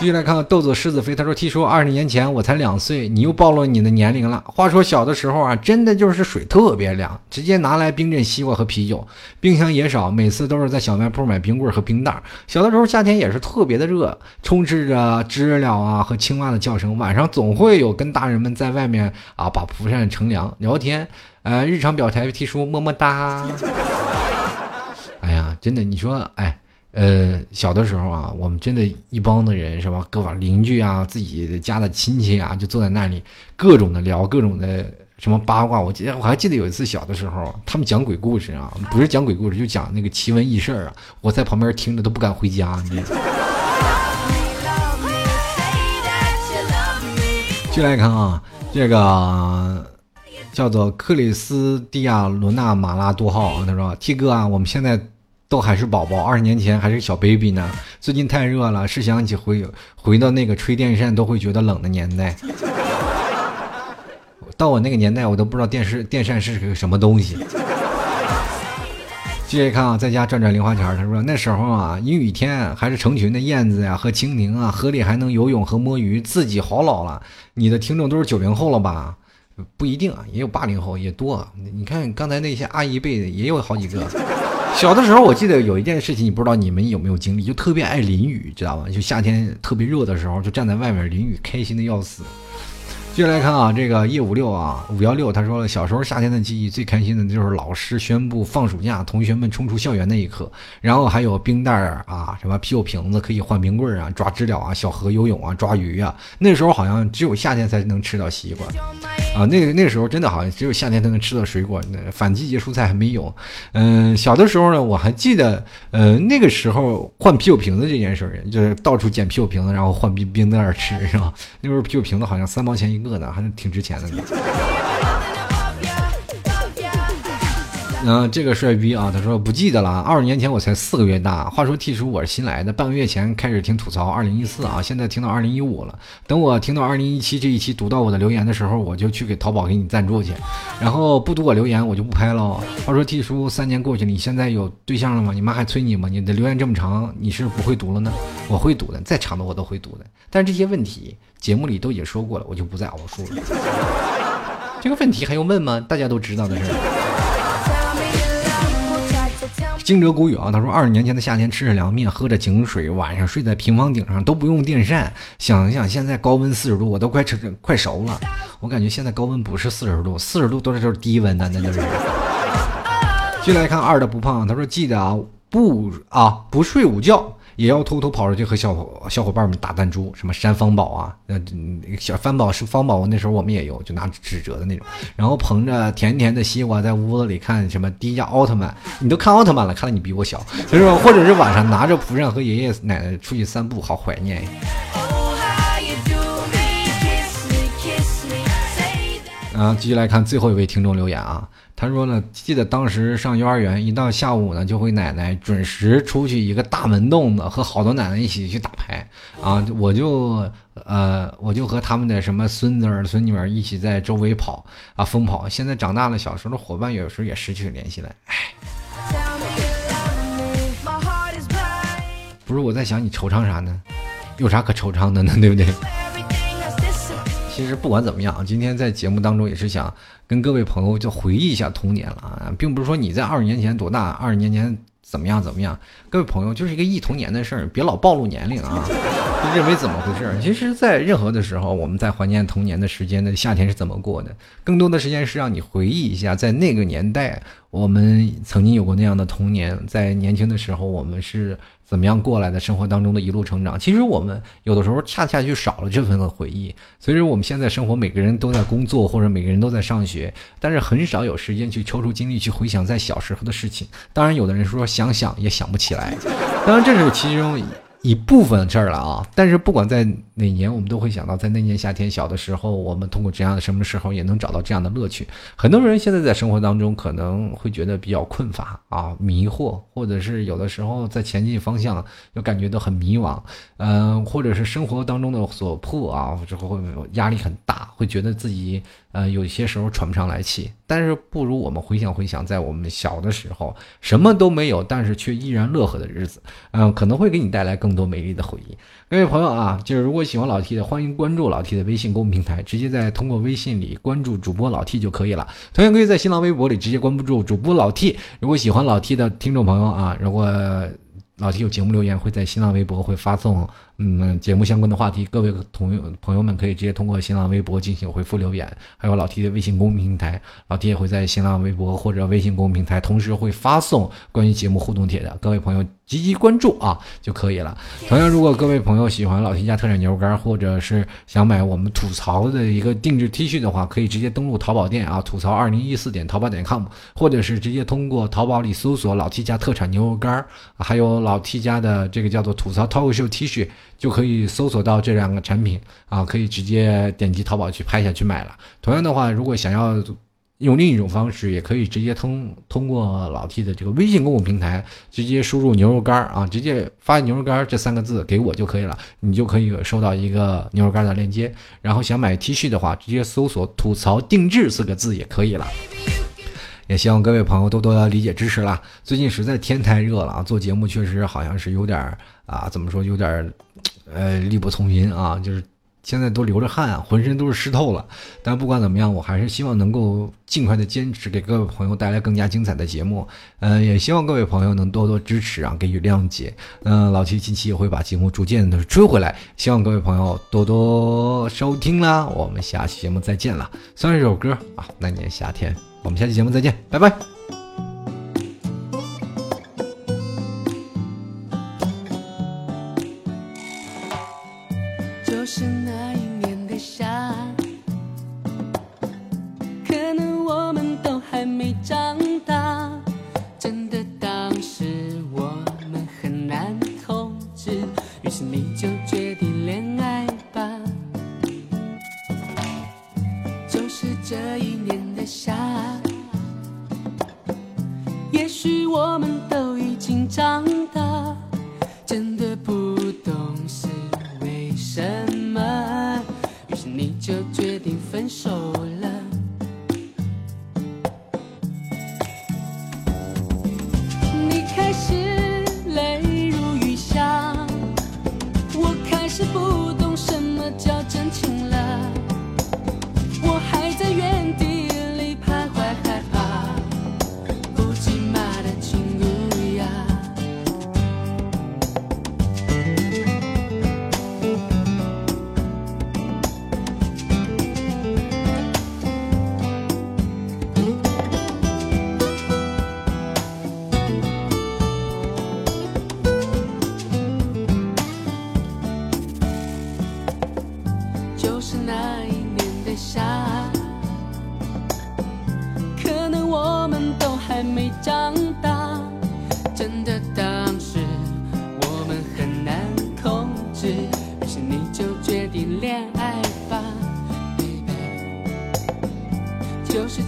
继续来看豆子狮子飞，他说：“：“T 叔二十年前我才两岁，你又暴露你的年龄了。话说小的时候啊，真的就是水特别凉，直接拿来冰镇西瓜和啤酒，冰箱也少，每次都是在小卖铺买冰棍和冰袋。小的时候夏天也是特别的热，充斥着知了啊和青蛙的叫声。晚上总会有跟大人们在外面啊把蒲扇乘凉聊天，呃，日常表态提出么么哒。哎呀，真的，你说，哎。”呃，小的时候啊，我们真的一帮的人是吧？各方邻居啊，自己家的亲戚啊，就坐在那里，各种的聊，各种的什么八卦。我记得我还记得有一次小的时候，他们讲鬼故事啊，不是讲鬼故事，就讲那个奇闻异事啊。我在旁边听着都不敢回家。进来看啊，这个叫做克里斯蒂亚罗纳马拉多号，他说：“T 哥啊，我们现在。”都还是宝宝，二十年前还是小 baby 呢。最近太热了，是想起回回到那个吹电扇都会觉得冷的年代。到我那个年代，我都不知道电视电扇是个什么东西。继续看啊，在家赚赚零花钱。他说那时候啊，阴雨天还是成群的燕子呀和蜻蜓啊，河里还能游泳和摸鱼，自己好老了。你的听众都是九零后了吧？不一定啊，也有八零后也多。你看刚才那些阿姨辈的也有好几个。小的时候，我记得有一件事情，你不知道你们有没有经历，就特别爱淋雨，知道吗？就夏天特别热的时候，就站在外面淋雨，开心的要死。接下来看啊，这个叶五六啊，五幺六，他说了，小时候夏天的记忆最开心的就是老师宣布放暑假，同学们冲出校园那一刻，然后还有冰袋儿啊，什么啤酒瓶子可以换冰棍啊，抓知了啊，小河游泳啊，抓鱼啊。那时候好像只有夏天才能吃到西瓜啊，那个那时候真的好像只有夏天才能吃到水果，那反季节蔬菜还没有。嗯，小的时候呢，我还记得，呃，那个时候换啤酒瓶子这件事儿，就是到处捡啤酒瓶子，然后换冰冰袋吃，是吧？那时候啤酒瓶子好像三毛钱一。个呢，还是挺值钱的呢。嗯，这个帅逼啊，他说不记得了。二十年前我才四个月大。话说 T 叔我是新来的，半个月前开始听吐槽二零一四啊，现在听到二零一五了。等我听到二零一七这一期读到我的留言的时候，我就去给淘宝给你赞助去。然后不读我留言，我就不拍了。话说 T 叔三年过去了，你现在有对象了吗？你妈还催你吗？你的留言这么长，你是不会读了呢？我会读的，再长的我都会读的。但是这些问题节目里都已经说过了，我就不再熬述了。这个问题还用问吗？大家都知道的事儿惊蛰谷雨啊，他说二十年前的夏天吃着凉面，喝着井水，晚上睡在平房顶上都不用电扇。想一想现在高温四十度，我都快吃快熟了。我感觉现在高温不是四十度，四十度都是都是低温的，那就是。进来看二的不胖，他说记得啊不啊不睡午觉。也要偷偷跑出去和小伙小伙伴们打弹珠，什么山方宝啊，呃，小方宝是方宝，那时候我们也有，就拿纸折的那种，然后捧着甜甜的西瓜在屋子里看什么迪迦奥特曼，你都看奥特曼了，看来你比我小，就是说，或者是晚上拿着蒲扇和爷爷奶奶出去散步，好怀念。啊，继续来看最后一位听众留言啊。他说呢，记得当时上幼儿园，一到下午呢，就会奶奶准时出去一个大门洞子，和好多奶奶一起去打牌啊。我就呃，我就和他们的什么孙子儿孙女儿一起在周围跑啊，疯跑。现在长大了，小时候的伙伴有时候也失去联系了，唉。不是我在想，你惆怅啥呢？有啥可惆怅的呢？对不对？其实不管怎么样，今天在节目当中也是想跟各位朋友就回忆一下童年了啊，并不是说你在二十年前多大，二十年前怎么样怎么样，各位朋友就是一个忆童年的事儿，别老暴露年龄啊，认为怎么回事？其实，在任何的时候，我们在怀念童年的时间的夏天是怎么过的，更多的时间是让你回忆一下，在那个年代，我们曾经有过那样的童年，在年轻的时候，我们是。怎么样过来的？生活当中的一路成长，其实我们有的时候恰恰就少了这份的回忆。所以说，我们现在生活，每个人都在工作，或者每个人都在上学，但是很少有时间去抽出精力去回想在小时候的事情。当然，有的人说想想也想不起来。当然，这是其中。一部分事儿了啊，但是不管在哪年，我们都会想到，在那年夏天小的时候，我们通过这样的什么时候也能找到这样的乐趣。很多人现在在生活当中可能会觉得比较困乏啊、迷惑，或者是有的时候在前进方向又感觉到很迷惘，嗯，或者是生活当中的所迫啊，之后会压力很大，会觉得自己呃有些时候喘不上来气。但是不如我们回想回想，在我们小的时候什么都没有，但是却依然乐呵的日子，嗯，可能会给你带来。更多美丽的回忆，各位朋友啊，就是如果喜欢老 T 的，欢迎关注老 T 的微信公众平台，直接在通过微信里关注主播老 T 就可以了。同样可以在新浪微博里直接关注主播老 T。如果喜欢老 T 的听众朋友啊，如果老 T 有节目留言，会在新浪微博会发送。嗯，节目相关的话题，各位朋友朋友们可以直接通过新浪微博进行回复留言，还有老 T 的微信公众平台，老 T 也会在新浪微博或者微信公众平台同时会发送关于节目互动帖的，各位朋友积极关注啊就可以了。同样，如果各位朋友喜欢老 T 家特产牛肉干，或者是想买我们吐槽的一个定制 T 恤的话，可以直接登录淘宝店啊，吐槽二零一四点淘宝点 com，或者是直接通过淘宝里搜索老 T 家特产牛肉干，还有老 T 家的这个叫做吐槽 talk show T 恤。就可以搜索到这两个产品啊，可以直接点击淘宝去拍下去买了。同样的话，如果想要用另一种方式，也可以直接通通过老 T 的这个微信公共平台，直接输入牛肉干啊，直接发牛肉干这三个字给我就可以了，你就可以收到一个牛肉干的链接。然后想买 T 恤的话，直接搜索“吐槽定制”四个字也可以了。也希望各位朋友多多理解支持啦。最近实在天太热了啊，做节目确实好像是有点啊，怎么说有点。呃，力不从心啊，就是现在都流着汗啊，浑身都是湿透了。但不管怎么样，我还是希望能够尽快的坚持，给各位朋友带来更加精彩的节目。嗯，也希望各位朋友能多多支持啊，给予谅解。嗯，老七近期也会把节目逐渐的追回来，希望各位朋友多多收听啦。我们下期节目再见了。算一首歌啊，那年夏天，我们下期节目再见，拜拜。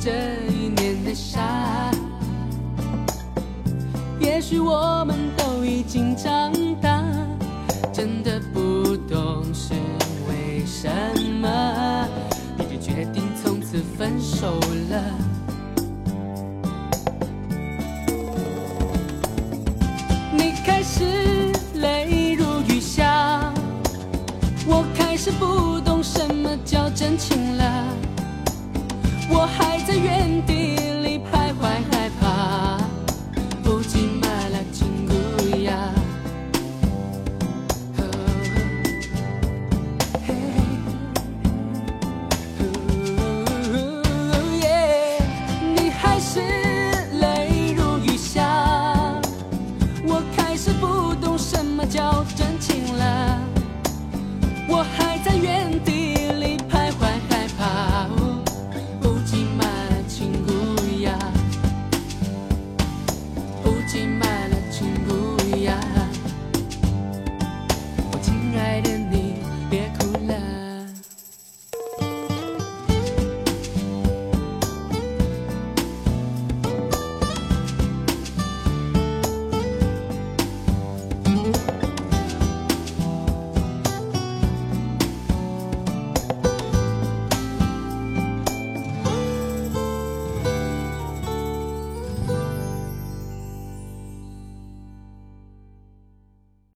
这一年的夏。也许我们都已经长大，真的不懂是为什么，你就决定从此分手了。你开始泪如雨下，我开始不原地。